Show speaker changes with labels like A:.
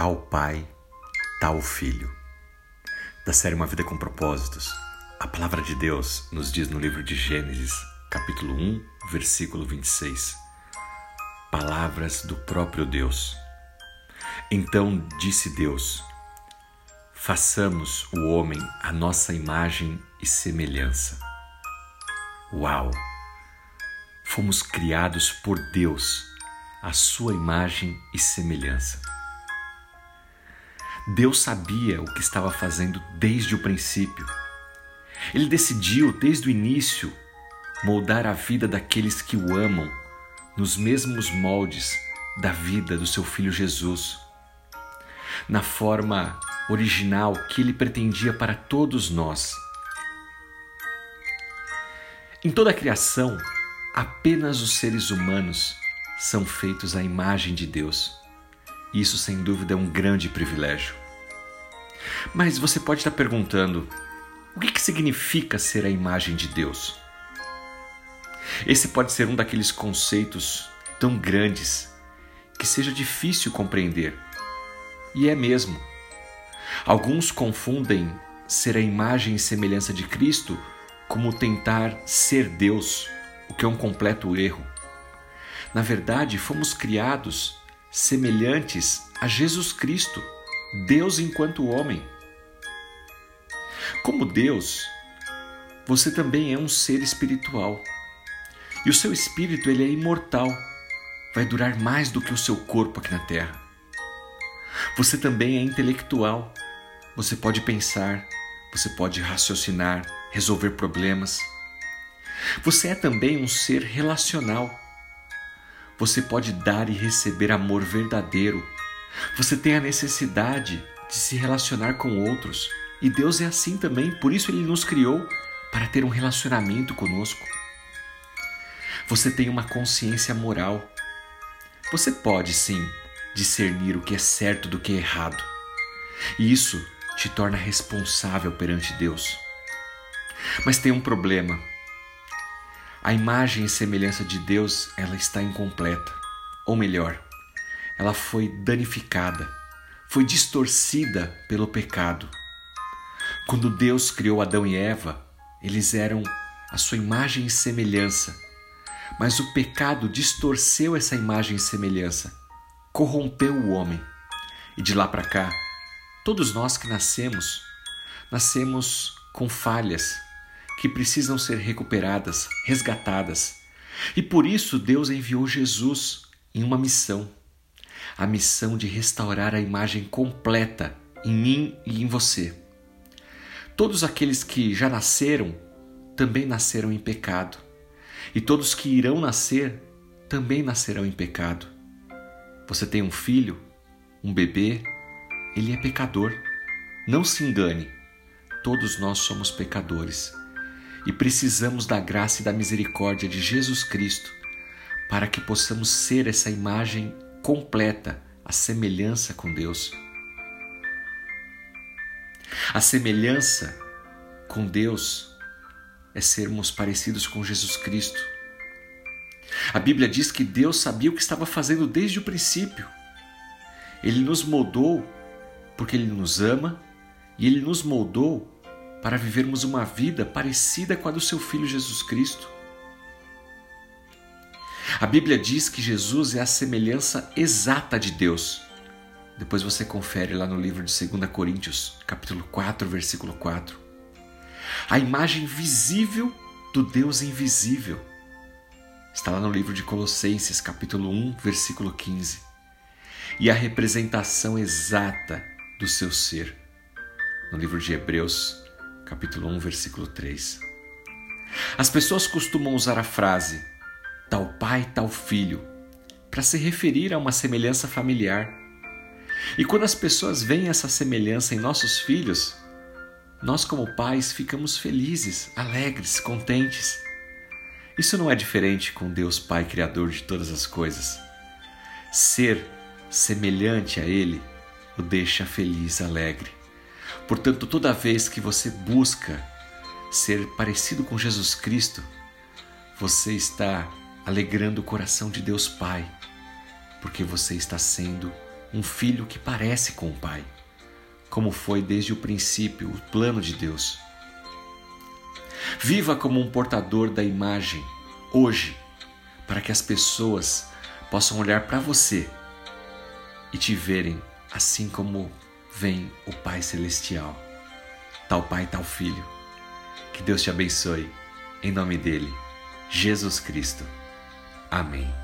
A: tal pai, tal filho. Da série Uma Vida com Propósitos, a palavra de Deus nos diz no livro de Gênesis, capítulo 1, versículo 26. Palavras do próprio Deus. Então disse Deus: Façamos o homem a nossa imagem e semelhança. Uau! Fomos criados por Deus a sua imagem e semelhança. Deus sabia o que estava fazendo desde o princípio. Ele decidiu, desde o início, moldar a vida daqueles que o amam nos mesmos moldes da vida do seu filho Jesus, na forma original que ele pretendia para todos nós. Em toda a criação, apenas os seres humanos são feitos à imagem de Deus. Isso, sem dúvida, é um grande privilégio. Mas você pode estar perguntando: o que, que significa ser a imagem de Deus? Esse pode ser um daqueles conceitos tão grandes que seja difícil compreender. E é mesmo. Alguns confundem ser a imagem e semelhança de Cristo como tentar ser Deus, o que é um completo erro. Na verdade, fomos criados semelhantes a Jesus Cristo, Deus enquanto homem. Como Deus, você também é um ser espiritual. E o seu espírito ele é imortal, vai durar mais do que o seu corpo aqui na terra. Você também é intelectual. Você pode pensar, você pode raciocinar, resolver problemas. Você é também um ser relacional. Você pode dar e receber amor verdadeiro. Você tem a necessidade de se relacionar com outros. E Deus é assim também, por isso Ele nos criou para ter um relacionamento conosco. Você tem uma consciência moral. Você pode sim discernir o que é certo do que é errado. E isso te torna responsável perante Deus. Mas tem um problema. A imagem e semelhança de Deus, ela está incompleta. Ou melhor, ela foi danificada, foi distorcida pelo pecado. Quando Deus criou Adão e Eva, eles eram a sua imagem e semelhança. Mas o pecado distorceu essa imagem e semelhança, corrompeu o homem. E de lá para cá, todos nós que nascemos, nascemos com falhas, que precisam ser recuperadas, resgatadas. E por isso Deus enviou Jesus em uma missão a missão de restaurar a imagem completa em mim e em você. Todos aqueles que já nasceram também nasceram em pecado, e todos que irão nascer também nascerão em pecado. Você tem um filho, um bebê, ele é pecador. Não se engane, todos nós somos pecadores e precisamos da graça e da misericórdia de Jesus Cristo para que possamos ser essa imagem completa, a semelhança com Deus. A semelhança com Deus é sermos parecidos com Jesus Cristo. A Bíblia diz que Deus sabia o que estava fazendo desde o princípio. Ele nos moldou porque Ele nos ama e Ele nos moldou para vivermos uma vida parecida com a do seu Filho Jesus Cristo. A Bíblia diz que Jesus é a semelhança exata de Deus. Depois você confere lá no livro de 2 Coríntios, capítulo 4, versículo 4. A imagem visível do Deus invisível. Está lá no livro de Colossenses, capítulo 1, versículo 15. E a representação exata do seu ser. No livro de Hebreus, capítulo 1, versículo 3. As pessoas costumam usar a frase tal pai, tal filho, para se referir a uma semelhança familiar. E quando as pessoas veem essa semelhança em nossos filhos, nós, como pais, ficamos felizes, alegres, contentes. Isso não é diferente com Deus Pai Criador de todas as coisas. Ser semelhante a Ele o deixa feliz, alegre. Portanto, toda vez que você busca ser parecido com Jesus Cristo, você está alegrando o coração de Deus Pai, porque você está sendo um filho que parece com o Pai, como foi desde o princípio o plano de Deus. Viva como um portador da imagem hoje, para que as pessoas possam olhar para você e te verem assim como vem o Pai Celestial. Tal Pai, tal Filho. Que Deus te abençoe. Em nome dele, Jesus Cristo. Amém.